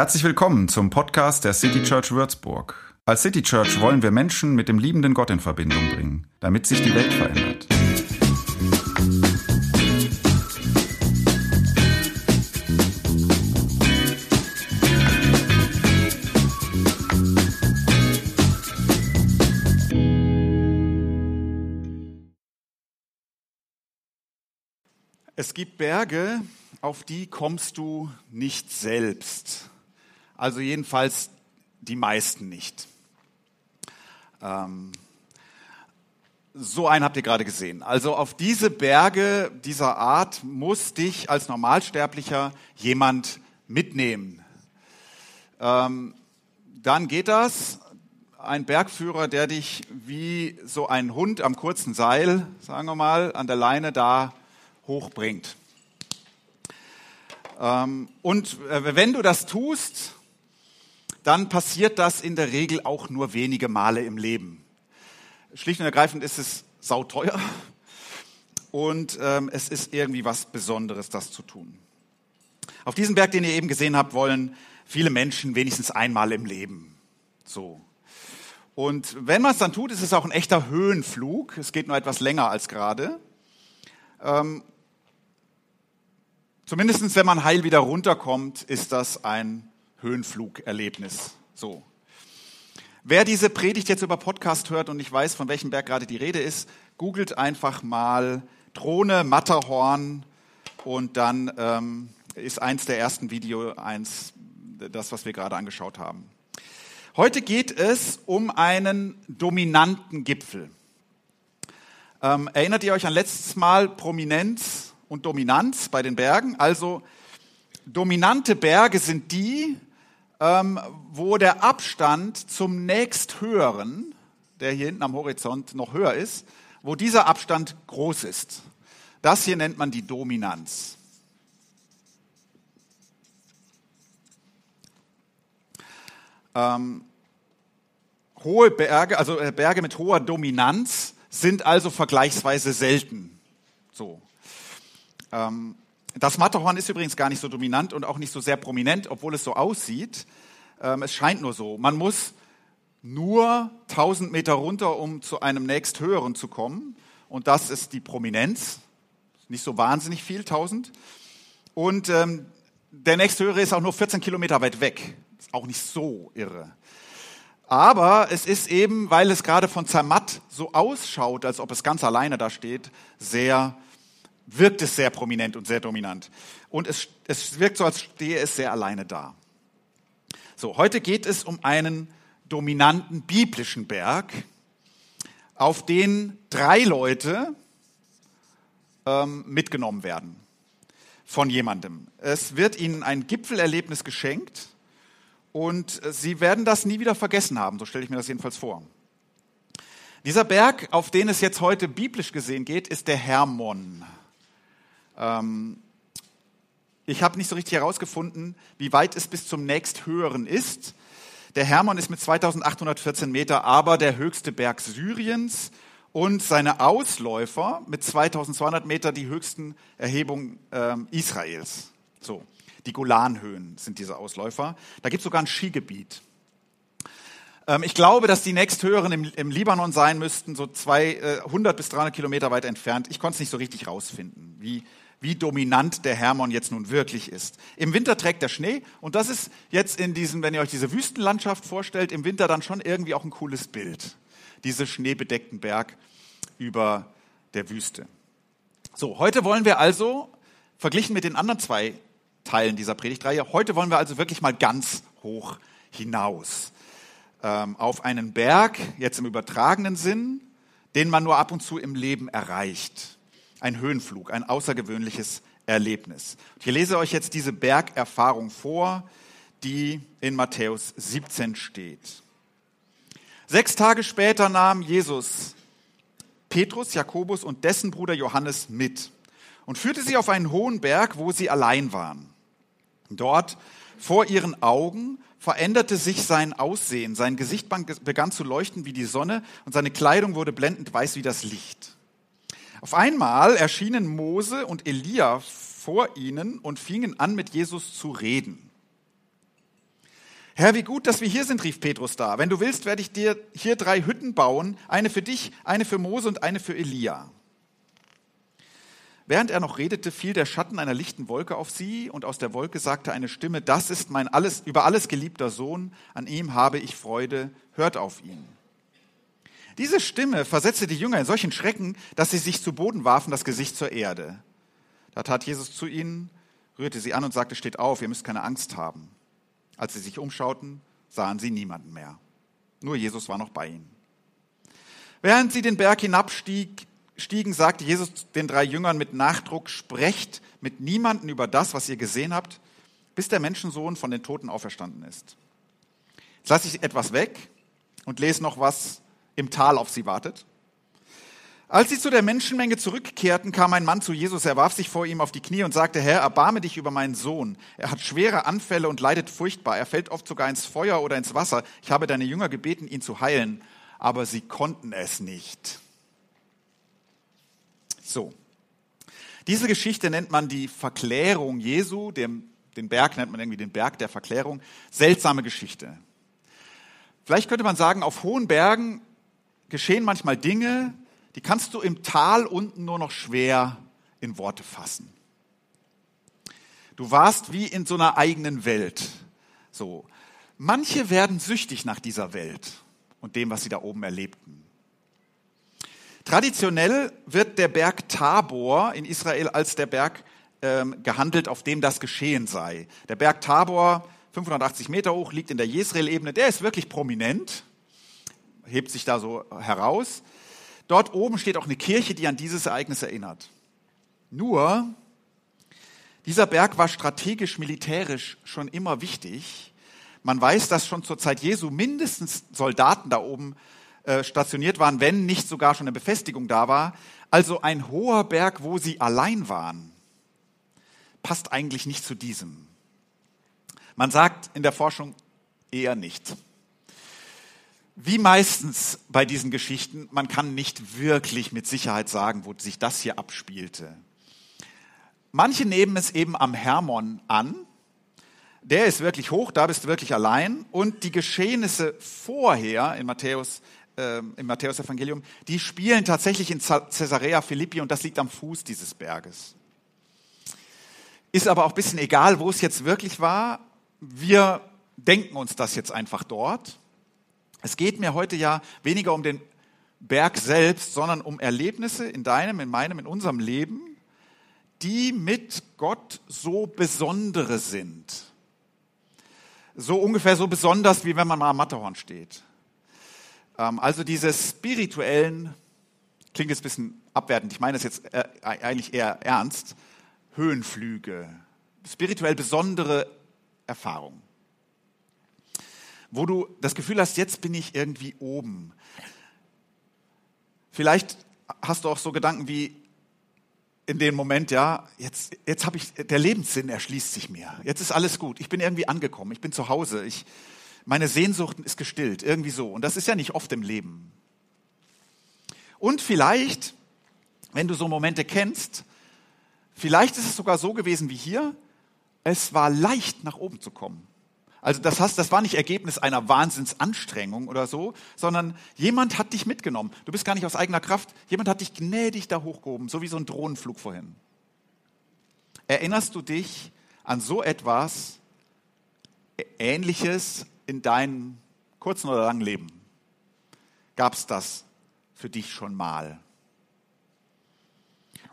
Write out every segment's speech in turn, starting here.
Herzlich willkommen zum Podcast der City Church Würzburg. Als City Church wollen wir Menschen mit dem liebenden Gott in Verbindung bringen, damit sich die Welt verändert. Es gibt Berge, auf die kommst du nicht selbst. Also jedenfalls die meisten nicht. Ähm, so einen habt ihr gerade gesehen. Also auf diese Berge dieser Art muss dich als Normalsterblicher jemand mitnehmen. Ähm, dann geht das. Ein Bergführer, der dich wie so ein Hund am kurzen Seil, sagen wir mal, an der Leine da hochbringt. Ähm, und äh, wenn du das tust, dann passiert das in der Regel auch nur wenige Male im Leben. Schlicht und ergreifend ist es sauteuer und ähm, es ist irgendwie was Besonderes, das zu tun. Auf diesen Berg, den ihr eben gesehen habt, wollen viele Menschen wenigstens einmal im Leben. So. Und wenn man es dann tut, ist es auch ein echter Höhenflug. Es geht nur etwas länger als gerade. Ähm, Zumindest wenn man heil wieder runterkommt, ist das ein Höhenflugerlebnis. So. Wer diese Predigt jetzt über Podcast hört und nicht weiß, von welchem Berg gerade die Rede ist, googelt einfach mal Drohne Matterhorn und dann ähm, ist eins der ersten Video eins, das, was wir gerade angeschaut haben. Heute geht es um einen dominanten Gipfel. Ähm, erinnert ihr euch an letztes Mal Prominenz? und Dominanz bei den Bergen. Also dominante Berge sind die, ähm, wo der Abstand zum nächsthöheren, der hier hinten am Horizont noch höher ist, wo dieser Abstand groß ist. Das hier nennt man die Dominanz. Ähm, hohe Berge, also äh, Berge mit hoher Dominanz, sind also vergleichsweise selten. So. Ähm, das Matterhorn ist übrigens gar nicht so dominant und auch nicht so sehr prominent, obwohl es so aussieht. Ähm, es scheint nur so. Man muss nur 1000 Meter runter, um zu einem nächsthöheren zu kommen. Und das ist die Prominenz. Nicht so wahnsinnig viel, 1000. Und ähm, der nächsthöhere ist auch nur 14 Kilometer weit weg. Ist auch nicht so irre. Aber es ist eben, weil es gerade von Zermatt so ausschaut, als ob es ganz alleine da steht, sehr wirkt es sehr prominent und sehr dominant. Und es, es wirkt so, als stehe es sehr alleine da. So, heute geht es um einen dominanten biblischen Berg, auf den drei Leute ähm, mitgenommen werden von jemandem. Es wird ihnen ein Gipfelerlebnis geschenkt und sie werden das nie wieder vergessen haben, so stelle ich mir das jedenfalls vor. Dieser Berg, auf den es jetzt heute biblisch gesehen geht, ist der Hermon. Ähm, ich habe nicht so richtig herausgefunden, wie weit es bis zum nächsthöheren ist. Der Hermon ist mit 2814 Meter aber der höchste Berg Syriens und seine Ausläufer mit 2200 Meter die höchsten Erhebungen äh, Israels. So, die Golanhöhen sind diese Ausläufer. Da gibt es sogar ein Skigebiet. Ähm, ich glaube, dass die nächsthöheren im, im Libanon sein müssten, so 200 äh, bis 300 Kilometer weit entfernt. Ich konnte es nicht so richtig rausfinden, wie wie dominant der Hermon jetzt nun wirklich ist. Im Winter trägt er Schnee und das ist jetzt in diesem, wenn ihr euch diese Wüstenlandschaft vorstellt, im Winter dann schon irgendwie auch ein cooles Bild. Diese schneebedeckten Berg über der Wüste. So, heute wollen wir also, verglichen mit den anderen zwei Teilen dieser Predigtreihe, heute wollen wir also wirklich mal ganz hoch hinaus. Ähm, auf einen Berg, jetzt im übertragenen Sinn, den man nur ab und zu im Leben erreicht ein Höhenflug, ein außergewöhnliches Erlebnis. Ich lese euch jetzt diese Bergerfahrung vor, die in Matthäus 17 steht. Sechs Tage später nahm Jesus Petrus, Jakobus und dessen Bruder Johannes mit und führte sie auf einen hohen Berg, wo sie allein waren. Dort vor ihren Augen veränderte sich sein Aussehen, sein Gesicht begann zu leuchten wie die Sonne und seine Kleidung wurde blendend weiß wie das Licht. Auf einmal erschienen Mose und Elia vor ihnen und fingen an, mit Jesus zu reden. Herr, wie gut, dass wir hier sind, rief Petrus da. Wenn du willst, werde ich dir hier drei Hütten bauen, eine für dich, eine für Mose und eine für Elia. Während er noch redete, fiel der Schatten einer lichten Wolke auf sie, und aus der Wolke sagte eine Stimme, das ist mein alles, über alles geliebter Sohn, an ihm habe ich Freude, hört auf ihn. Diese Stimme versetzte die Jünger in solchen Schrecken, dass sie sich zu Boden warfen, das Gesicht zur Erde. Da tat Jesus zu ihnen, rührte sie an und sagte, steht auf, ihr müsst keine Angst haben. Als sie sich umschauten, sahen sie niemanden mehr. Nur Jesus war noch bei ihnen. Während sie den Berg hinabstiegen, sagte Jesus den drei Jüngern mit Nachdruck, sprecht mit niemanden über das, was ihr gesehen habt, bis der Menschensohn von den Toten auferstanden ist. Jetzt lasse ich etwas weg und lese noch was im Tal auf sie wartet. Als sie zu der Menschenmenge zurückkehrten, kam ein Mann zu Jesus, er warf sich vor ihm auf die Knie und sagte, Herr, erbarme dich über meinen Sohn. Er hat schwere Anfälle und leidet furchtbar. Er fällt oft sogar ins Feuer oder ins Wasser. Ich habe deine Jünger gebeten, ihn zu heilen, aber sie konnten es nicht. So. Diese Geschichte nennt man die Verklärung Jesu, den, Berg nennt man irgendwie den Berg der Verklärung. Seltsame Geschichte. Vielleicht könnte man sagen, auf hohen Bergen geschehen manchmal Dinge, die kannst du im Tal unten nur noch schwer in Worte fassen. Du warst wie in so einer eigenen Welt. So. Manche werden süchtig nach dieser Welt und dem, was sie da oben erlebten. Traditionell wird der Berg Tabor in Israel als der Berg ähm, gehandelt, auf dem das geschehen sei. Der Berg Tabor, 580 Meter hoch, liegt in der Jesrael-Ebene. Der ist wirklich prominent, hebt sich da so heraus. Dort oben steht auch eine Kirche, die an dieses Ereignis erinnert. Nur, dieser Berg war strategisch, militärisch schon immer wichtig. Man weiß, dass schon zur Zeit Jesu mindestens Soldaten da oben äh, stationiert waren, wenn nicht sogar schon eine Befestigung da war. Also ein hoher Berg, wo sie allein waren, passt eigentlich nicht zu diesem. Man sagt in der Forschung eher nicht. Wie meistens bei diesen Geschichten, man kann nicht wirklich mit Sicherheit sagen, wo sich das hier abspielte. Manche nehmen es eben am Hermon an. Der ist wirklich hoch, da bist du wirklich allein. Und die Geschehnisse vorher in Matthäus, äh, im Matthäus-Evangelium, die spielen tatsächlich in Caesarea Philippi und das liegt am Fuß dieses Berges. Ist aber auch ein bisschen egal, wo es jetzt wirklich war. Wir denken uns das jetzt einfach dort. Es geht mir heute ja weniger um den Berg selbst, sondern um Erlebnisse in deinem, in meinem, in unserem Leben, die mit Gott so besondere sind. So ungefähr so besonders, wie wenn man mal am Matterhorn steht. Ähm, also diese spirituellen, klingt jetzt ein bisschen abwertend, ich meine das jetzt äh, eigentlich eher ernst, Höhenflüge, spirituell besondere Erfahrungen wo du das Gefühl hast, jetzt bin ich irgendwie oben. Vielleicht hast du auch so Gedanken wie in dem Moment, ja, jetzt, jetzt habe ich, der Lebenssinn erschließt sich mir. Jetzt ist alles gut. Ich bin irgendwie angekommen. Ich bin zu Hause. Ich, meine Sehnsucht ist gestillt. Irgendwie so. Und das ist ja nicht oft im Leben. Und vielleicht, wenn du so Momente kennst, vielleicht ist es sogar so gewesen wie hier, es war leicht nach oben zu kommen. Also das heißt, das war nicht Ergebnis einer Wahnsinnsanstrengung oder so, sondern jemand hat dich mitgenommen. Du bist gar nicht aus eigener Kraft. Jemand hat dich gnädig da hochgehoben, so wie so ein Drohnenflug vorhin. Erinnerst du dich an so etwas Ähnliches in deinem kurzen oder langen Leben? Gab es das für dich schon mal?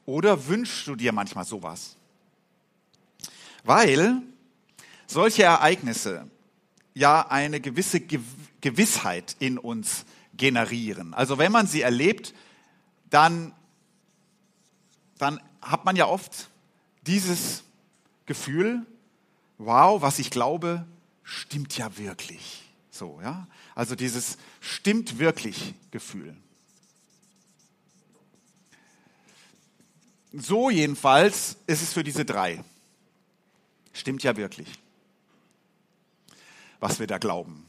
Oder wünschst du dir manchmal sowas? Weil solche Ereignisse ja eine gewisse Gewissheit in uns generieren. Also wenn man sie erlebt, dann, dann hat man ja oft dieses Gefühl, wow, was ich glaube, stimmt ja wirklich. So, ja? Also dieses stimmt wirklich Gefühl. So jedenfalls ist es für diese drei. Stimmt ja wirklich was wir da glauben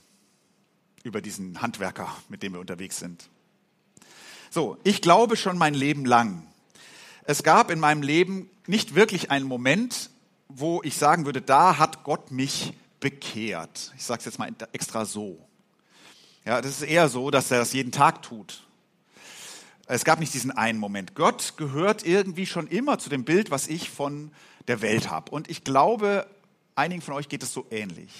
über diesen Handwerker, mit dem wir unterwegs sind. So, ich glaube schon mein Leben lang. Es gab in meinem Leben nicht wirklich einen Moment, wo ich sagen würde, da hat Gott mich bekehrt. Ich sage es jetzt mal extra so. Ja, das ist eher so, dass er das jeden Tag tut. Es gab nicht diesen einen Moment. Gott gehört irgendwie schon immer zu dem Bild, was ich von der Welt habe. Und ich glaube, einigen von euch geht es so ähnlich.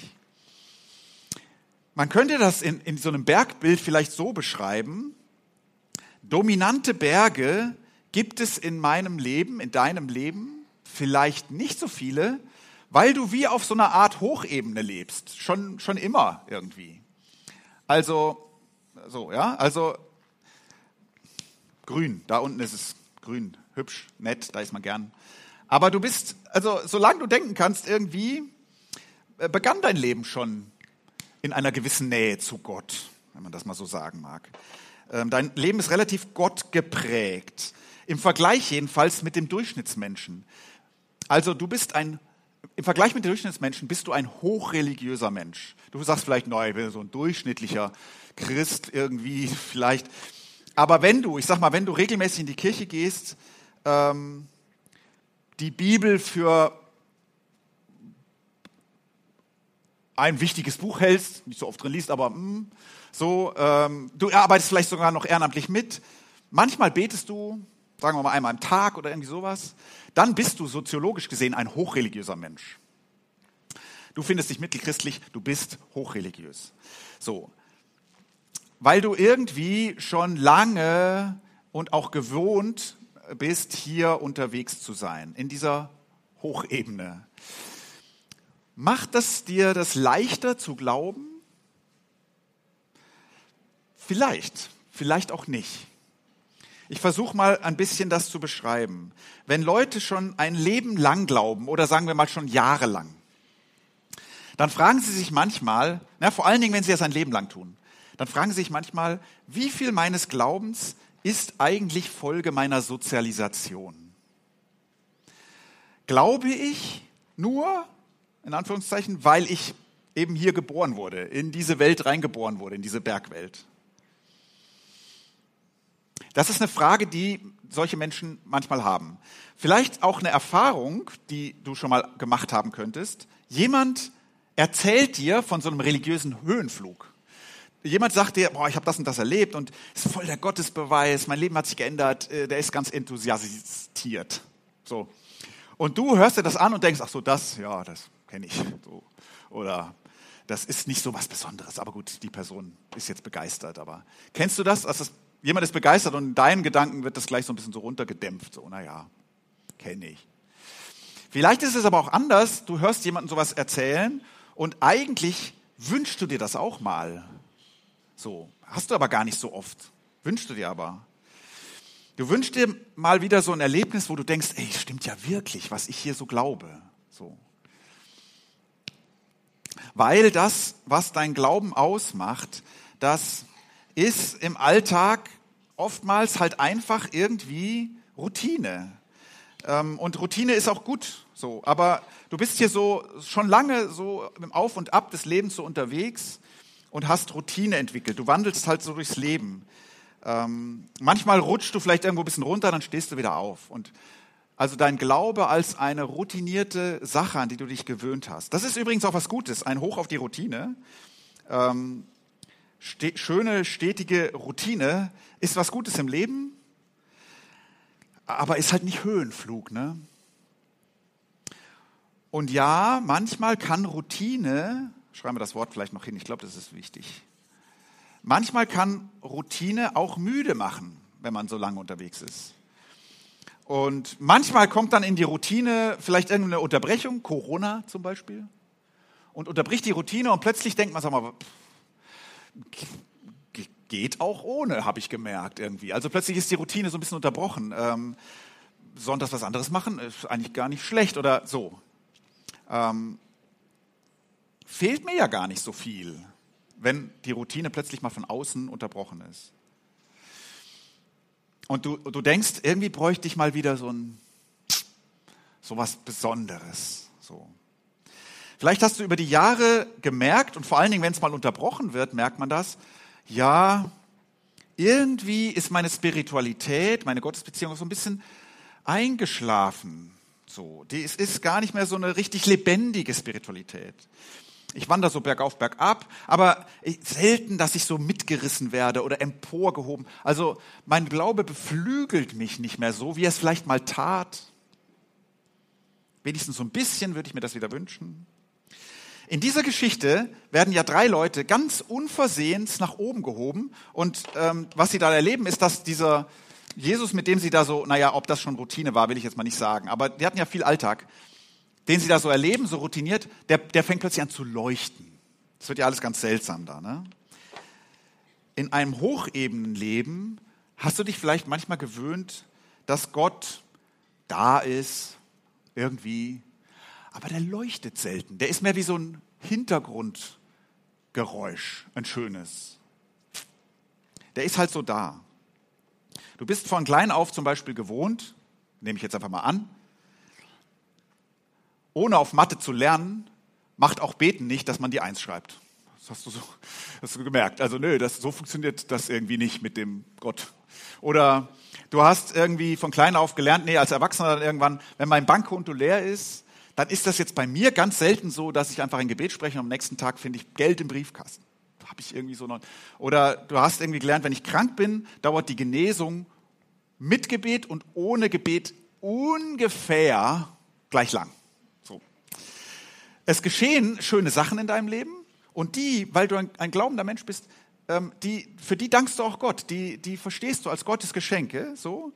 Man könnte das in, in so einem Bergbild vielleicht so beschreiben. Dominante Berge gibt es in meinem Leben, in deinem Leben vielleicht nicht so viele, weil du wie auf so einer Art Hochebene lebst. Schon, schon immer irgendwie. Also, so, ja, also grün, da unten ist es grün, hübsch, nett, da ist man gern. Aber du bist, also solange du denken kannst, irgendwie äh, begann dein Leben schon in einer gewissen Nähe zu Gott, wenn man das mal so sagen mag. Ähm, dein Leben ist relativ Gott geprägt. Im Vergleich jedenfalls mit dem Durchschnittsmenschen. Also du bist ein, im Vergleich mit dem Durchschnittsmenschen bist du ein hochreligiöser Mensch. Du sagst vielleicht, nein, ich bin so ein durchschnittlicher Christ irgendwie vielleicht. Aber wenn du, ich sag mal, wenn du regelmäßig in die Kirche gehst, ähm, die Bibel für ein wichtiges Buch hältst, nicht so oft drin liest, aber mh, hm, so, ähm, du arbeitest vielleicht sogar noch ehrenamtlich mit. Manchmal betest du, sagen wir mal einmal am Tag oder irgendwie sowas. Dann bist du soziologisch gesehen ein hochreligiöser Mensch. Du findest dich mittelchristlich, du bist hochreligiös. So, weil du irgendwie schon lange und auch gewohnt bist, hier unterwegs zu sein, in dieser Hochebene. Macht das dir das leichter zu glauben? Vielleicht, vielleicht auch nicht. Ich versuche mal ein bisschen das zu beschreiben. Wenn Leute schon ein Leben lang glauben oder sagen wir mal schon jahrelang, dann fragen sie sich manchmal, na, vor allen Dingen, wenn sie das ein Leben lang tun, dann fragen sie sich manchmal, wie viel meines Glaubens ist eigentlich Folge meiner Sozialisation? Glaube ich nur, in Anführungszeichen, weil ich eben hier geboren wurde, in diese Welt reingeboren wurde, in diese Bergwelt? Das ist eine Frage, die solche Menschen manchmal haben. Vielleicht auch eine Erfahrung, die du schon mal gemacht haben könntest. Jemand erzählt dir von so einem religiösen Höhenflug. Jemand sagt dir, boah, ich habe das und das erlebt und es ist voll der Gottesbeweis, mein Leben hat sich geändert, äh, der ist ganz enthusiastiert. So. Und du hörst dir das an und denkst, ach so, das, ja, das kenne ich. So. Oder das ist nicht so was Besonderes. Aber gut, die Person ist jetzt begeistert. Aber kennst du das? Also jemand ist begeistert und in deinen Gedanken wird das gleich so ein bisschen so runtergedämpft. So, naja, kenne ich. Vielleicht ist es aber auch anders. Du hörst jemanden sowas erzählen und eigentlich wünschst du dir das auch mal. So, hast du aber gar nicht so oft. Wünschst du dir aber. Du wünschst dir mal wieder so ein Erlebnis, wo du denkst, ey, stimmt ja wirklich, was ich hier so glaube. So. Weil das, was dein Glauben ausmacht, das ist im Alltag oftmals halt einfach irgendwie Routine. Ähm, und Routine ist auch gut so. Aber du bist hier so schon lange so im Auf und Ab des Lebens so unterwegs und hast Routine entwickelt. Du wandelst halt so durchs Leben. Ähm, manchmal rutschst du vielleicht irgendwo ein bisschen runter, dann stehst du wieder auf. Und also dein Glaube als eine routinierte Sache, an die du dich gewöhnt hast. Das ist übrigens auch was Gutes, ein Hoch auf die Routine. Ähm, ste schöne, stetige Routine ist was Gutes im Leben, aber ist halt nicht Höhenflug. Ne? Und ja, manchmal kann Routine schreiben wir das Wort vielleicht noch hin, ich glaube, das ist wichtig. Manchmal kann Routine auch müde machen, wenn man so lange unterwegs ist. Und manchmal kommt dann in die Routine vielleicht irgendeine Unterbrechung, Corona zum Beispiel, und unterbricht die Routine und plötzlich denkt man, sag mal, geht auch ohne, habe ich gemerkt irgendwie. Also plötzlich ist die Routine so ein bisschen unterbrochen. Ähm, Sonntags was anderes machen ist eigentlich gar nicht schlecht oder so. Ähm, fehlt mir ja gar nicht so viel, wenn die Routine plötzlich mal von außen unterbrochen ist. Und du, du denkst, irgendwie bräuchte ich mal wieder so ein, so was Besonderes, so. Vielleicht hast du über die Jahre gemerkt, und vor allen Dingen, wenn es mal unterbrochen wird, merkt man das, ja, irgendwie ist meine Spiritualität, meine Gottesbeziehung so ein bisschen eingeschlafen. So, die, es ist gar nicht mehr so eine richtig lebendige Spiritualität. Ich wandere so bergauf, bergab, aber selten, dass ich so mitgerissen werde oder emporgehoben. Also mein Glaube beflügelt mich nicht mehr so, wie er es vielleicht mal tat. Wenigstens so ein bisschen würde ich mir das wieder wünschen. In dieser Geschichte werden ja drei Leute ganz unversehens nach oben gehoben. Und ähm, was sie da erleben, ist, dass dieser Jesus, mit dem sie da so, naja, ob das schon Routine war, will ich jetzt mal nicht sagen, aber die hatten ja viel Alltag, den sie da so erleben, so routiniert, der, der fängt plötzlich an zu leuchten. Das wird ja alles ganz seltsam da. Ne? In einem Hochebenenleben hast du dich vielleicht manchmal gewöhnt, dass Gott da ist, irgendwie, aber der leuchtet selten. Der ist mehr wie so ein Hintergrundgeräusch, ein schönes. Der ist halt so da. Du bist von klein auf zum Beispiel gewohnt, nehme ich jetzt einfach mal an, ohne auf Mathe zu lernen, macht auch Beten nicht, dass man die Eins schreibt. Das hast du so hast du gemerkt. Also nö, das, so funktioniert das irgendwie nicht mit dem Gott. Oder du hast irgendwie von klein auf gelernt, nee, als Erwachsener dann irgendwann, wenn mein Bankkonto leer ist, dann ist das jetzt bei mir ganz selten so, dass ich einfach ein Gebet spreche und am nächsten Tag finde ich Geld im Briefkasten habe ich irgendwie so noch. Oder du hast irgendwie gelernt, wenn ich krank bin, dauert die Genesung mit Gebet und ohne Gebet ungefähr gleich lang. Es geschehen schöne Sachen in deinem Leben und die, weil du ein, ein glaubender Mensch bist, ähm, die, für die dankst du auch Gott. Die, die verstehst du als Gottes Geschenke. So.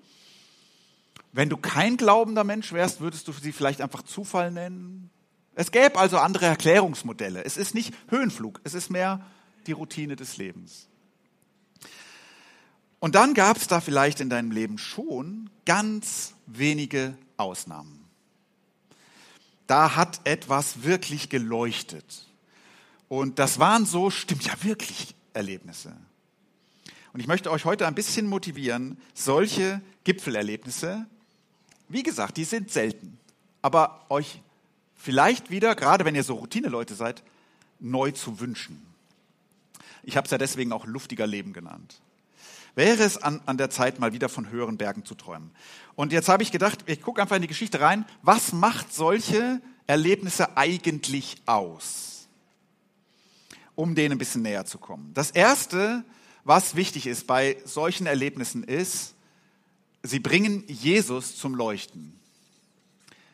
Wenn du kein glaubender Mensch wärst, würdest du sie vielleicht einfach Zufall nennen. Es gäbe also andere Erklärungsmodelle. Es ist nicht Höhenflug, es ist mehr die Routine des Lebens. Und dann gab es da vielleicht in deinem Leben schon ganz wenige Ausnahmen. Da hat etwas wirklich geleuchtet. Und das waren so, stimmt ja wirklich, Erlebnisse. Und ich möchte euch heute ein bisschen motivieren, solche Gipfelerlebnisse, wie gesagt, die sind selten, aber euch vielleicht wieder, gerade wenn ihr so Routineleute seid, neu zu wünschen. Ich habe es ja deswegen auch luftiger Leben genannt. Wäre es an, an der Zeit, mal wieder von höheren Bergen zu träumen. Und jetzt habe ich gedacht, ich gucke einfach in die Geschichte rein. Was macht solche Erlebnisse eigentlich aus? Um denen ein bisschen näher zu kommen. Das Erste, was wichtig ist bei solchen Erlebnissen, ist, sie bringen Jesus zum Leuchten.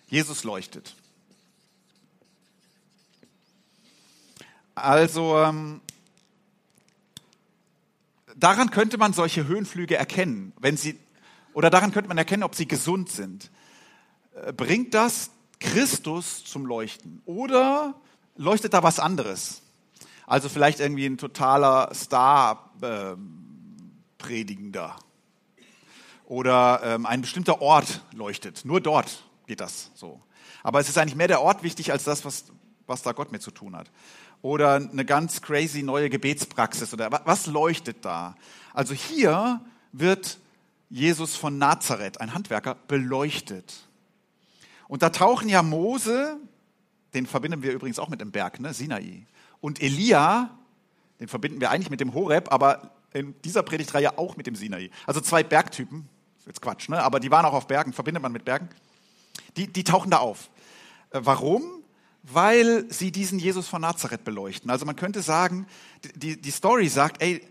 Jesus leuchtet. Also ähm, daran könnte man solche Höhenflüge erkennen, wenn sie, oder daran könnte man erkennen, ob sie gesund sind. Äh, bringt das Christus zum Leuchten? Oder leuchtet da was anderes? Also vielleicht irgendwie ein totaler Star-Predigender. Ähm, oder ähm, ein bestimmter Ort leuchtet. Nur dort geht das so. Aber es ist eigentlich mehr der Ort wichtig als das, was, was da Gott mit zu tun hat oder eine ganz crazy neue Gebetspraxis oder was leuchtet da? Also hier wird Jesus von Nazareth, ein Handwerker, beleuchtet. Und da tauchen ja Mose, den verbinden wir übrigens auch mit dem Berg, ne, Sinai, und Elia, den verbinden wir eigentlich mit dem Horeb, aber in dieser Predigtreihe auch mit dem Sinai. Also zwei Bergtypen, jetzt Quatsch, ne? aber die waren auch auf Bergen, verbindet man mit Bergen. Die, die tauchen da auf. Äh, warum? Weil sie diesen Jesus von Nazareth beleuchten. Also man könnte sagen, die, die Story sagt, ey,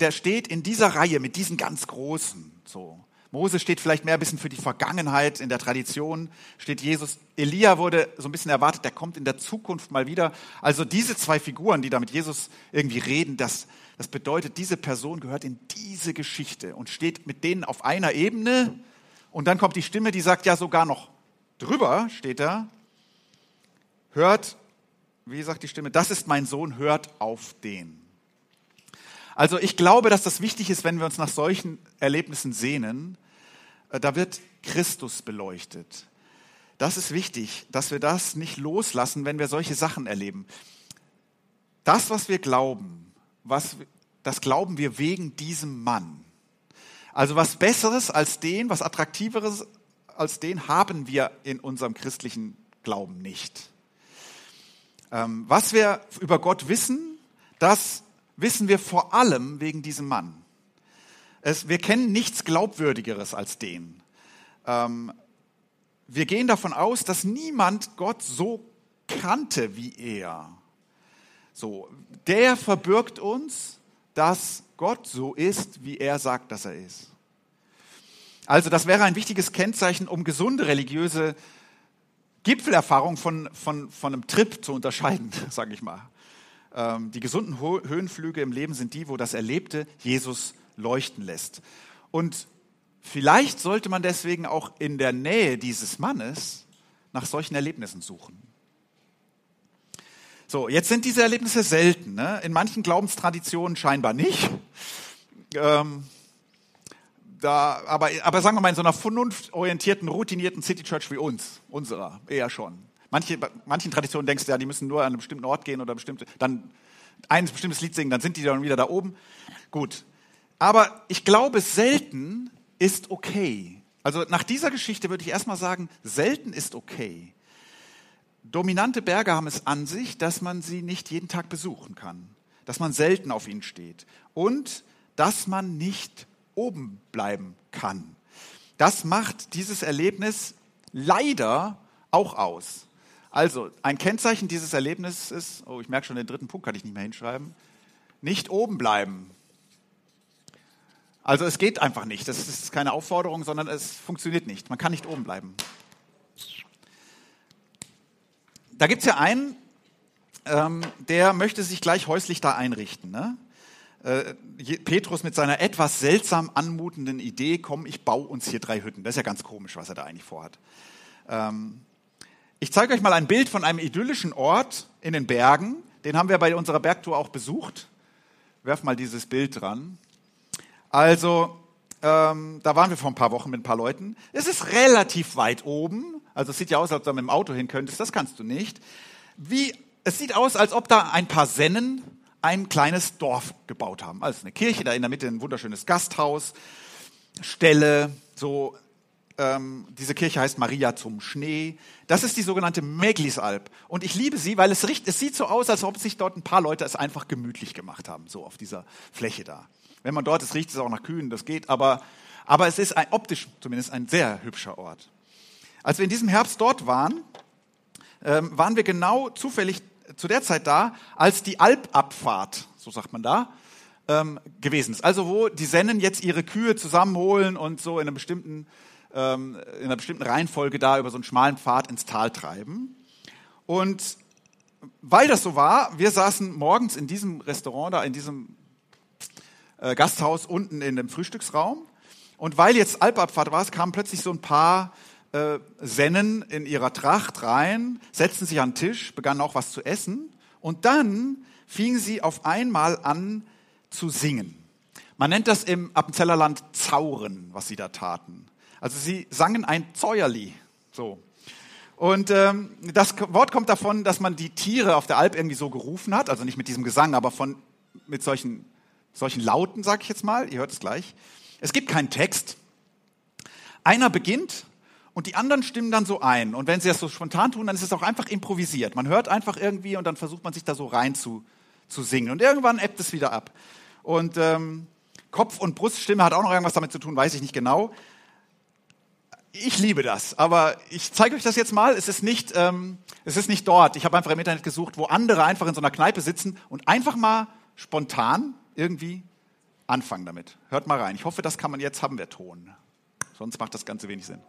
der steht in dieser Reihe mit diesen ganz Großen. So. Mose steht vielleicht mehr ein bisschen für die Vergangenheit, in der Tradition steht Jesus. Elia wurde so ein bisschen erwartet, der kommt in der Zukunft mal wieder. Also diese zwei Figuren, die da mit Jesus irgendwie reden, das, das bedeutet, diese Person gehört in diese Geschichte und steht mit denen auf einer Ebene. Und dann kommt die Stimme, die sagt ja sogar noch drüber, steht da, hört, wie sagt die Stimme, das ist mein Sohn, hört auf den. Also ich glaube, dass das wichtig ist, wenn wir uns nach solchen Erlebnissen sehnen, äh, da wird Christus beleuchtet. Das ist wichtig, dass wir das nicht loslassen, wenn wir solche Sachen erleben. Das, was wir glauben, was, das glauben wir wegen diesem Mann. Also was Besseres als den, was Attraktiveres als den haben wir in unserem christlichen Glauben nicht. Ähm, was wir über Gott wissen, das wissen wir vor allem wegen diesem Mann. Es, wir kennen nichts Glaubwürdigeres als den. Ähm, wir gehen davon aus, dass niemand Gott so kannte wie er. So, der verbirgt uns, dass Gott so ist, wie er sagt, dass er ist. Also das wäre ein wichtiges Kennzeichen, um gesunde religiöse Gipfelerfahrung von, von, von einem Trip zu unterscheiden, sage ich mal. Ähm, die gesunden Ho Höhenflüge im Leben sind die, wo das Erlebte Jesus leuchten lässt. Und vielleicht sollte man deswegen auch in der Nähe dieses Mannes nach solchen Erlebnissen suchen. So, jetzt sind diese Erlebnisse selten. Ne? In manchen Glaubenstraditionen scheinbar nicht. Ähm, da, aber, aber sagen wir mal, in so einer vernunftorientierten, routinierten City Church wie uns, unserer, eher schon. Manche, manchen Traditionen denkst du ja, die müssen nur an einen bestimmten Ort gehen oder bestimmte, dann ein bestimmtes Lied singen, dann sind die dann wieder da oben. Gut. Aber ich glaube, selten ist okay. Also nach dieser Geschichte würde ich erstmal sagen, selten ist okay. Dominante Berge haben es an sich, dass man sie nicht jeden Tag besuchen kann, dass man selten auf ihnen steht und dass man nicht oben bleiben kann. Das macht dieses Erlebnis leider auch aus. Also, ein Kennzeichen dieses Erlebnisses ist, oh, ich merke schon, den dritten Punkt kann ich nicht mehr hinschreiben, nicht oben bleiben. Also es geht einfach nicht. Das ist keine Aufforderung, sondern es funktioniert nicht. Man kann nicht oben bleiben. Da gibt es ja einen, ähm, der möchte sich gleich häuslich da einrichten. Ne? Äh, Petrus mit seiner etwas seltsam anmutenden Idee, komm, ich baue uns hier drei Hütten. Das ist ja ganz komisch, was er da eigentlich vorhat. Ähm, ich zeige euch mal ein Bild von einem idyllischen Ort in den Bergen. Den haben wir bei unserer Bergtour auch besucht. Werf mal dieses Bild dran. Also, ähm, da waren wir vor ein paar Wochen mit ein paar Leuten. Es ist relativ weit oben. Also es sieht ja aus, als ob du mit dem Auto hin könntest. Das kannst du nicht. Wie, es sieht aus, als ob da ein paar Sennen ein kleines Dorf gebaut haben. Also eine Kirche, da in der Mitte ein wunderschönes Gasthaus, Ställe, so. Ähm, diese Kirche heißt Maria zum Schnee. Das ist die sogenannte Meglisalp. Und ich liebe sie, weil es, riecht, es sieht so aus, als ob sich dort ein paar Leute es einfach gemütlich gemacht haben, so auf dieser Fläche da. Wenn man dort ist, riecht es auch nach Kühen, das geht, aber, aber es ist ein, optisch zumindest ein sehr hübscher Ort. Als wir in diesem Herbst dort waren, ähm, waren wir genau zufällig zu der Zeit da, als die Alpabfahrt, so sagt man da, ähm, gewesen ist. Also wo die Sennen jetzt ihre Kühe zusammenholen und so in, einer bestimmten, ähm, in einer bestimmten Reihenfolge da über so einen schmalen Pfad ins Tal treiben. Und weil das so war, wir saßen morgens in diesem Restaurant da, in diesem äh, Gasthaus unten in dem Frühstücksraum. Und weil jetzt Alpabfahrt war, kamen plötzlich so ein paar äh, Sennen in ihrer Tracht rein, setzten sich an den Tisch, begannen auch was zu essen und dann fingen sie auf einmal an zu singen. Man nennt das im Appenzellerland Zauren, was sie da taten. Also sie sangen ein Zäuerli, so. Und ähm, das Wort kommt davon, dass man die Tiere auf der Alp irgendwie so gerufen hat, also nicht mit diesem Gesang, aber von mit solchen solchen Lauten, sage ich jetzt mal. Ihr hört es gleich. Es gibt keinen Text. Einer beginnt und die anderen stimmen dann so ein. Und wenn sie das so spontan tun, dann ist es auch einfach improvisiert. Man hört einfach irgendwie und dann versucht man sich da so rein zu, zu singen. Und irgendwann ebbt es wieder ab. Und ähm, Kopf- und Bruststimme hat auch noch irgendwas damit zu tun, weiß ich nicht genau. Ich liebe das, aber ich zeige euch das jetzt mal. Es ist nicht, ähm, es ist nicht dort. Ich habe einfach im Internet gesucht, wo andere einfach in so einer Kneipe sitzen und einfach mal spontan irgendwie anfangen damit. Hört mal rein. Ich hoffe, das kann man jetzt haben wir Ton. Sonst macht das Ganze wenig Sinn.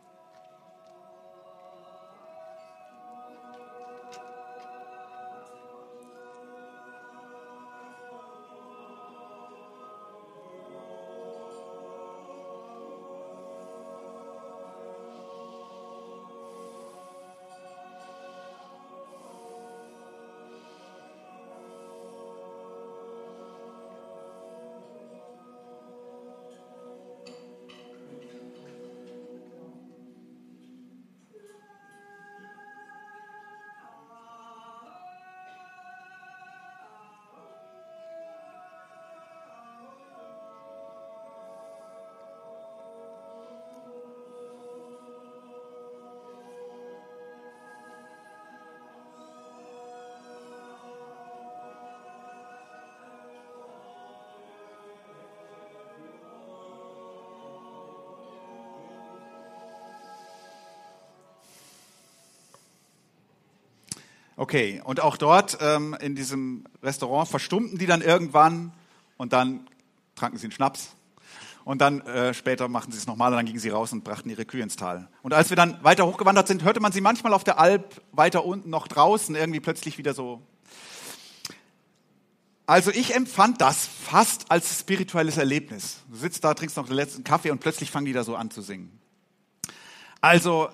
Okay, und auch dort ähm, in diesem Restaurant verstummten die dann irgendwann und dann tranken sie einen Schnaps. Und dann äh, später machten sie es nochmal und dann gingen sie raus und brachten ihre Kühe ins Tal. Und als wir dann weiter hochgewandert sind, hörte man sie manchmal auf der Alp weiter unten noch draußen irgendwie plötzlich wieder so. Also ich empfand das fast als spirituelles Erlebnis. Du sitzt da, trinkst noch den letzten Kaffee und plötzlich fangen die da so an zu singen. Also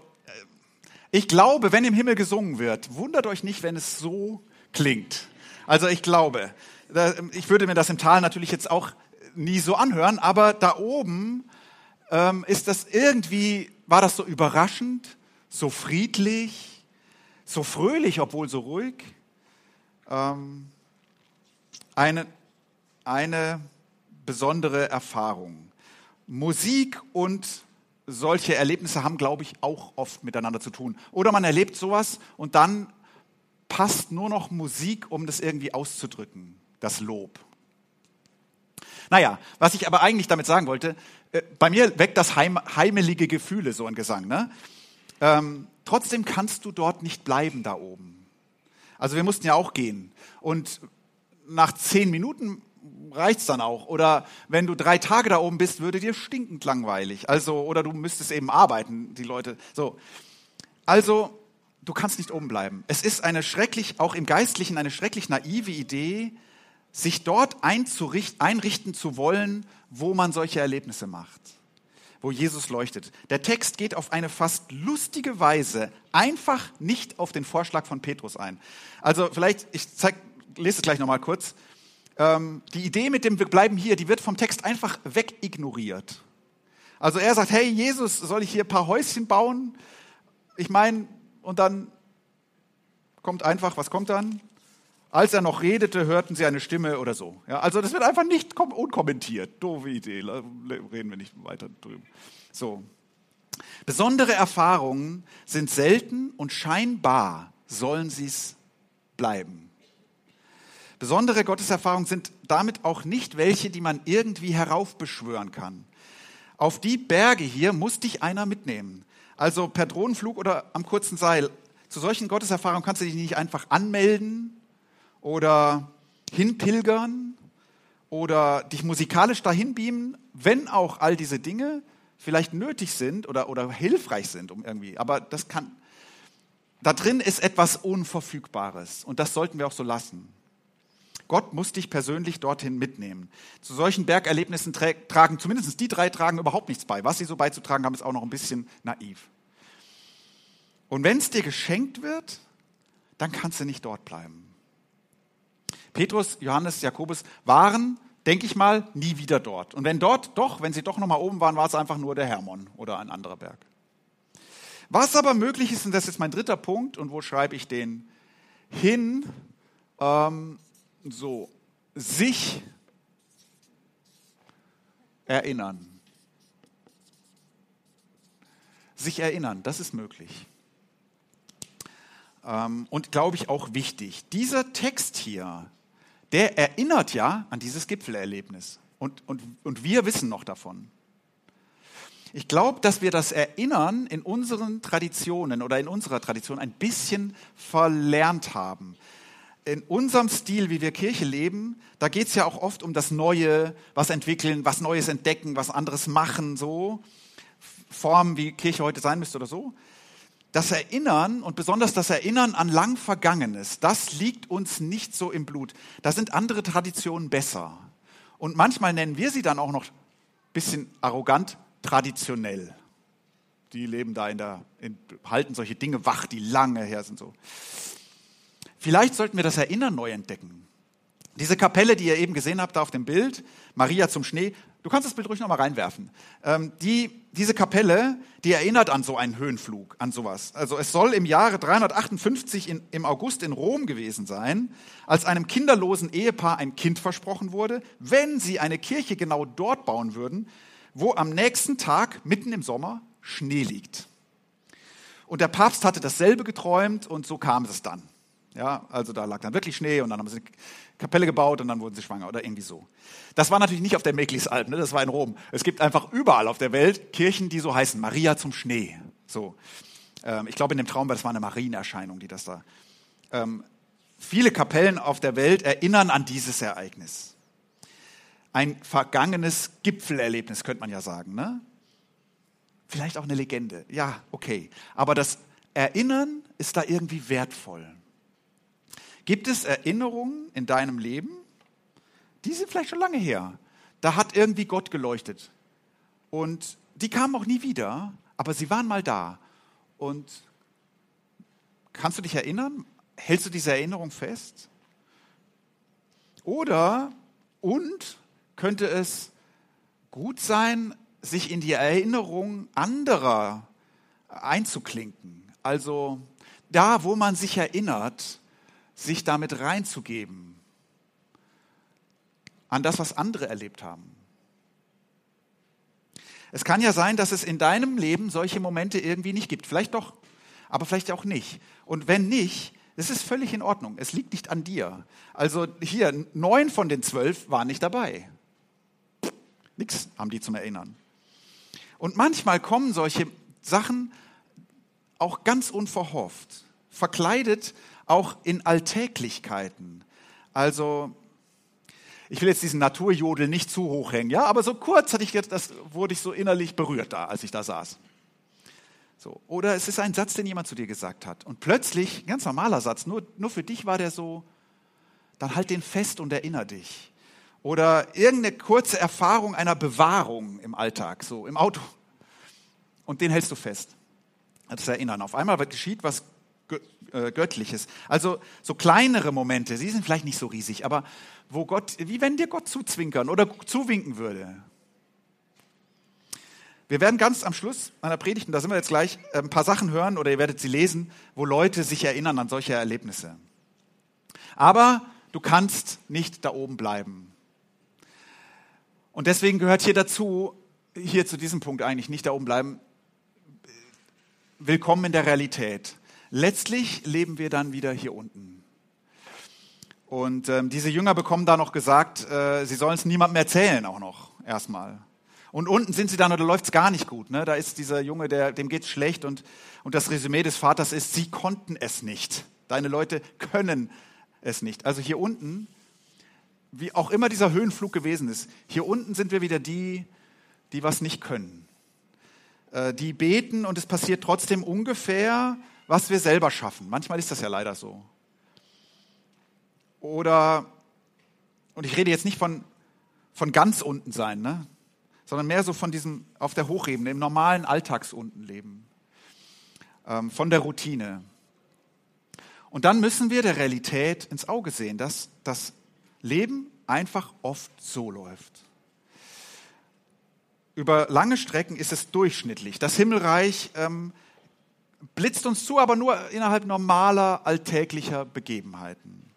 ich glaube, wenn im Himmel gesungen wird, wundert euch nicht, wenn es so klingt. Also ich glaube, ich würde mir das im Tal natürlich jetzt auch nie so anhören, aber da oben ähm, ist das irgendwie, war das so überraschend, so friedlich, so fröhlich, obwohl so ruhig. Ähm, eine, eine besondere Erfahrung. Musik und solche Erlebnisse haben, glaube ich, auch oft miteinander zu tun. Oder man erlebt sowas und dann passt nur noch Musik, um das irgendwie auszudrücken, das Lob. Naja, was ich aber eigentlich damit sagen wollte, äh, bei mir weckt das heim, heimelige Gefühle, so ein Gesang. Ne? Ähm, trotzdem kannst du dort nicht bleiben da oben. Also wir mussten ja auch gehen. Und nach zehn Minuten reicht's dann auch. Oder wenn du drei Tage da oben bist, würde dir stinkend langweilig. Also, oder du müsstest eben arbeiten, die Leute. So. Also, du kannst nicht oben bleiben. Es ist eine schrecklich, auch im Geistlichen, eine schrecklich naive Idee, sich dort einrichten zu wollen, wo man solche Erlebnisse macht, wo Jesus leuchtet. Der Text geht auf eine fast lustige Weise einfach nicht auf den Vorschlag von Petrus ein. Also vielleicht, ich zeig, lese es gleich nochmal kurz. Ähm, die Idee mit dem Wir bleiben hier, die wird vom Text einfach wegignoriert. Also er sagt, hey Jesus, soll ich hier ein paar Häuschen bauen? Ich meine, und dann kommt einfach, was kommt dann? Als er noch redete, hörten sie eine Stimme oder so. Ja, also das wird einfach nicht unkommentiert. Doofe Idee, reden wir nicht weiter drüber. So. Besondere Erfahrungen sind selten und scheinbar sollen sie es bleiben. Besondere Gotteserfahrungen sind damit auch nicht welche, die man irgendwie heraufbeschwören kann. Auf die Berge hier muss dich einer mitnehmen. Also per Drohnenflug oder am kurzen Seil. Zu solchen Gotteserfahrungen kannst du dich nicht einfach anmelden oder hinpilgern oder dich musikalisch dahin beamen, wenn auch all diese Dinge vielleicht nötig sind oder, oder hilfreich sind, um irgendwie. Aber das kann, da drin ist etwas Unverfügbares und das sollten wir auch so lassen. Gott muss dich persönlich dorthin mitnehmen. Zu solchen Bergerlebnissen tragen, zumindest die drei tragen überhaupt nichts bei. Was sie so beizutragen haben, ist auch noch ein bisschen naiv. Und wenn es dir geschenkt wird, dann kannst du nicht dort bleiben. Petrus, Johannes, Jakobus waren, denke ich mal, nie wieder dort. Und wenn dort doch, wenn sie doch nochmal oben waren, war es einfach nur der Hermon oder ein anderer Berg. Was aber möglich ist, und das ist mein dritter Punkt, und wo schreibe ich den hin? Ähm, so, sich erinnern. Sich erinnern, das ist möglich. Ähm, und glaube ich auch wichtig. Dieser Text hier der erinnert ja an dieses Gipfelerlebnis. Und, und, und wir wissen noch davon. Ich glaube, dass wir das Erinnern in unseren Traditionen oder in unserer Tradition ein bisschen verlernt haben. In unserem Stil, wie wir Kirche leben, da geht es ja auch oft um das Neue, was entwickeln, was Neues entdecken, was anderes machen, so. Formen, wie Kirche heute sein müsste oder so das Erinnern und besonders das Erinnern an lang Vergangenes, das liegt uns nicht so im Blut. Da sind andere Traditionen besser. Und manchmal nennen wir sie dann auch noch ein bisschen arrogant traditionell. Die leben da in der, in, halten solche Dinge wach, die lange her sind so. Vielleicht sollten wir das Erinnern neu entdecken. Diese Kapelle, die ihr eben gesehen habt, da auf dem Bild, Maria zum Schnee, Du kannst das Bild ruhig nochmal reinwerfen. Ähm, die, diese Kapelle, die erinnert an so einen Höhenflug, an sowas. Also es soll im Jahre 358 in, im August in Rom gewesen sein, als einem kinderlosen Ehepaar ein Kind versprochen wurde, wenn sie eine Kirche genau dort bauen würden, wo am nächsten Tag, mitten im Sommer, Schnee liegt. Und der Papst hatte dasselbe geträumt und so kam es dann. Ja, also da lag dann wirklich Schnee und dann haben sie eine Kapelle gebaut und dann wurden sie schwanger oder irgendwie so. Das war natürlich nicht auf der Meklisalp, ne? das war in Rom. Es gibt einfach überall auf der Welt Kirchen, die so heißen, Maria zum Schnee. So. Ähm, ich glaube, in dem Traum, das war eine Marienerscheinung, die das da ähm, viele Kapellen auf der Welt erinnern an dieses Ereignis. Ein vergangenes Gipfelerlebnis, könnte man ja sagen. Ne? Vielleicht auch eine Legende. Ja, okay. Aber das Erinnern ist da irgendwie wertvoll. Gibt es Erinnerungen in deinem Leben? Die sind vielleicht schon lange her. Da hat irgendwie Gott geleuchtet. Und die kamen auch nie wieder, aber sie waren mal da. Und kannst du dich erinnern? Hältst du diese Erinnerung fest? Oder, und könnte es gut sein, sich in die Erinnerung anderer einzuklinken? Also da, wo man sich erinnert, sich damit reinzugeben an das, was andere erlebt haben. Es kann ja sein, dass es in deinem Leben solche Momente irgendwie nicht gibt. Vielleicht doch, aber vielleicht auch nicht. Und wenn nicht, es ist völlig in Ordnung. Es liegt nicht an dir. Also hier, neun von den zwölf waren nicht dabei. Nichts haben die zum Erinnern. Und manchmal kommen solche Sachen auch ganz unverhofft, verkleidet auch in Alltäglichkeiten. Also, ich will jetzt diesen Naturjodel nicht zu hoch hängen, ja, aber so kurz hatte ich jetzt, das wurde ich so innerlich berührt da, als ich da saß. So. Oder es ist ein Satz, den jemand zu dir gesagt hat. Und plötzlich, ein ganz normaler Satz, nur, nur für dich war der so, dann halt den fest und erinnere dich. Oder irgendeine kurze Erfahrung einer Bewahrung im Alltag, so im Auto. Und den hältst du fest. Das Erinnern. Auf einmal geschieht was Göttliches. Also so kleinere Momente, sie sind vielleicht nicht so riesig, aber wo Gott, wie wenn dir Gott zuzwinkern oder zuwinken würde. Wir werden ganz am Schluss meiner Predigt, und da sind wir jetzt gleich, äh, ein paar Sachen hören oder ihr werdet sie lesen, wo Leute sich erinnern an solche Erlebnisse. Aber du kannst nicht da oben bleiben. Und deswegen gehört hier dazu, hier zu diesem Punkt eigentlich nicht da oben bleiben, willkommen in der Realität. Letztlich leben wir dann wieder hier unten. Und ähm, diese Jünger bekommen da noch gesagt, äh, sie sollen es niemandem erzählen, auch noch erstmal. Und unten sind sie dann oder läuft es gar nicht gut. Ne? Da ist dieser Junge, der, dem geht's schlecht und, und das Resümee des Vaters ist, sie konnten es nicht. Deine Leute können es nicht. Also hier unten, wie auch immer dieser Höhenflug gewesen ist, hier unten sind wir wieder die, die was nicht können. Äh, die beten und es passiert trotzdem ungefähr was wir selber schaffen. Manchmal ist das ja leider so. Oder, und ich rede jetzt nicht von, von ganz unten sein, ne? sondern mehr so von diesem auf der Hochebene, im normalen Alltagsuntenleben, ähm, von der Routine. Und dann müssen wir der Realität ins Auge sehen, dass das Leben einfach oft so läuft. Über lange Strecken ist es durchschnittlich. Das Himmelreich ähm, blitzt uns zu, aber nur innerhalb normaler, alltäglicher Begebenheiten.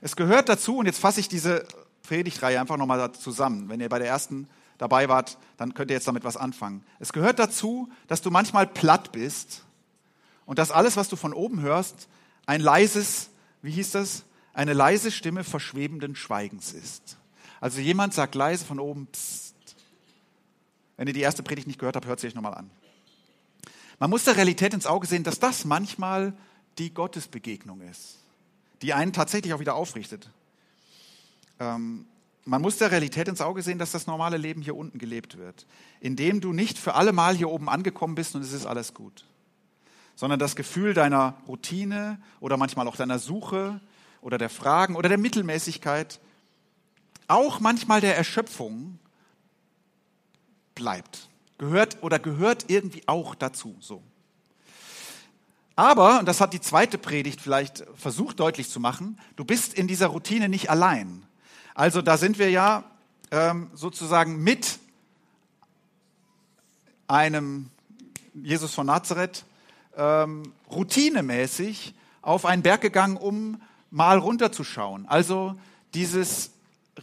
Es gehört dazu, und jetzt fasse ich diese Predigtreihe einfach nochmal zusammen. Wenn ihr bei der ersten dabei wart, dann könnt ihr jetzt damit was anfangen. Es gehört dazu, dass du manchmal platt bist und dass alles, was du von oben hörst, ein leises, wie hieß das? Eine leise Stimme verschwebenden Schweigens ist. Also jemand sagt leise von oben, Psst. Wenn ihr die erste Predigt nicht gehört habt, hört sie euch nochmal an. Man muss der Realität ins Auge sehen, dass das manchmal die Gottesbegegnung ist, die einen tatsächlich auch wieder aufrichtet. Ähm, man muss der Realität ins Auge sehen, dass das normale Leben hier unten gelebt wird, indem du nicht für alle Mal hier oben angekommen bist und es ist alles gut, sondern das Gefühl deiner Routine oder manchmal auch deiner Suche oder der Fragen oder der Mittelmäßigkeit, auch manchmal der Erschöpfung bleibt gehört oder gehört irgendwie auch dazu. So. Aber, und das hat die zweite Predigt vielleicht versucht deutlich zu machen, du bist in dieser Routine nicht allein. Also da sind wir ja ähm, sozusagen mit einem Jesus von Nazareth ähm, routinemäßig auf einen Berg gegangen, um mal runterzuschauen. Also dieses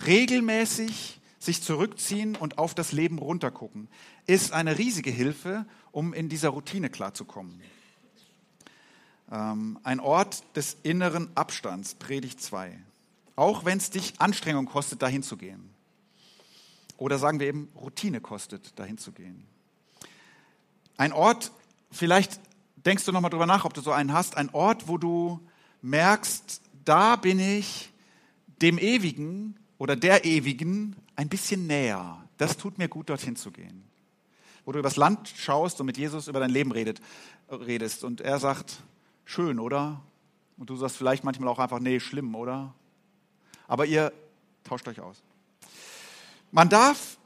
regelmäßig sich zurückziehen und auf das Leben runtergucken, ist eine riesige Hilfe, um in dieser Routine klarzukommen. Ähm, ein Ort des inneren Abstands, Predigt 2. Auch wenn es dich Anstrengung kostet, dahin zu gehen. Oder sagen wir eben, Routine kostet, dahin zu gehen. Ein Ort, vielleicht denkst du nochmal drüber nach, ob du so einen hast, ein Ort, wo du merkst, da bin ich dem Ewigen oder der Ewigen ein bisschen näher. Das tut mir gut, dorthin zu gehen. Wo du übers Land schaust und mit Jesus über dein Leben redet, redest und er sagt, schön, oder? Und du sagst vielleicht manchmal auch einfach, nee, schlimm, oder? Aber ihr tauscht euch aus. Man darf,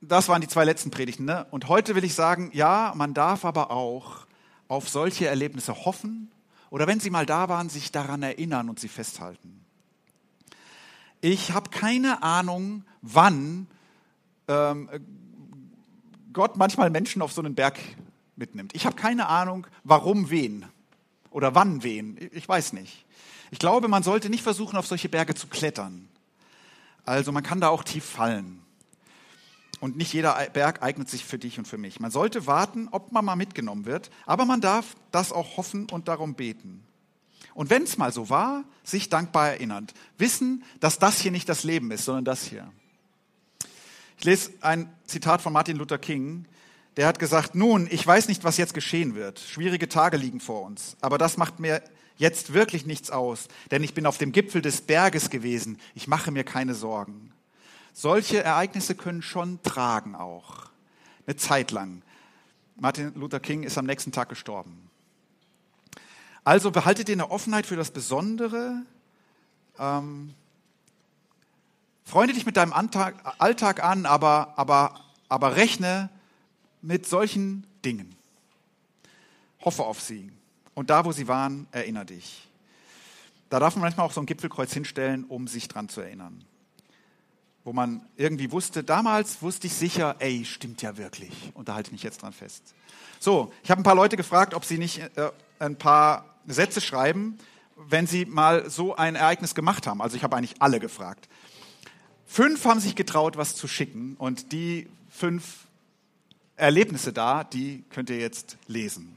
das waren die zwei letzten Predigten, ne? und heute will ich sagen, ja, man darf aber auch auf solche Erlebnisse hoffen oder wenn sie mal da waren, sich daran erinnern und sie festhalten. Ich habe keine Ahnung, wann ähm, Gott manchmal Menschen auf so einen Berg mitnimmt. Ich habe keine Ahnung, warum wen oder wann wen. Ich weiß nicht. Ich glaube, man sollte nicht versuchen, auf solche Berge zu klettern. Also man kann da auch tief fallen. Und nicht jeder Berg eignet sich für dich und für mich. Man sollte warten, ob man mal mitgenommen wird, aber man darf das auch hoffen und darum beten. Und wenn es mal so war, sich dankbar erinnern. Wissen, dass das hier nicht das Leben ist, sondern das hier. Ich lese ein Zitat von Martin Luther King. Der hat gesagt, nun, ich weiß nicht, was jetzt geschehen wird. Schwierige Tage liegen vor uns. Aber das macht mir jetzt wirklich nichts aus, denn ich bin auf dem Gipfel des Berges gewesen. Ich mache mir keine Sorgen. Solche Ereignisse können schon tragen auch. Eine Zeit lang. Martin Luther King ist am nächsten Tag gestorben. Also behaltet ihr eine Offenheit für das Besondere. Ähm, freunde dich mit deinem Alltag an, aber, aber, aber rechne mit solchen Dingen. Hoffe auf sie. Und da, wo sie waren, erinnere dich. Da darf man manchmal auch so ein Gipfelkreuz hinstellen, um sich dran zu erinnern wo man irgendwie wusste, damals wusste ich sicher, ey, stimmt ja wirklich. Und da halte ich mich jetzt dran fest. So, ich habe ein paar Leute gefragt, ob sie nicht äh, ein paar Sätze schreiben, wenn sie mal so ein Ereignis gemacht haben. Also ich habe eigentlich alle gefragt. Fünf haben sich getraut, was zu schicken. Und die fünf Erlebnisse da, die könnt ihr jetzt lesen.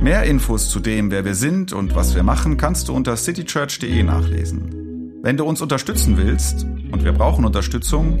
Mehr Infos zu dem, wer wir sind und was wir machen, kannst du unter citychurch.de nachlesen. Wenn du uns unterstützen willst, und wir brauchen Unterstützung,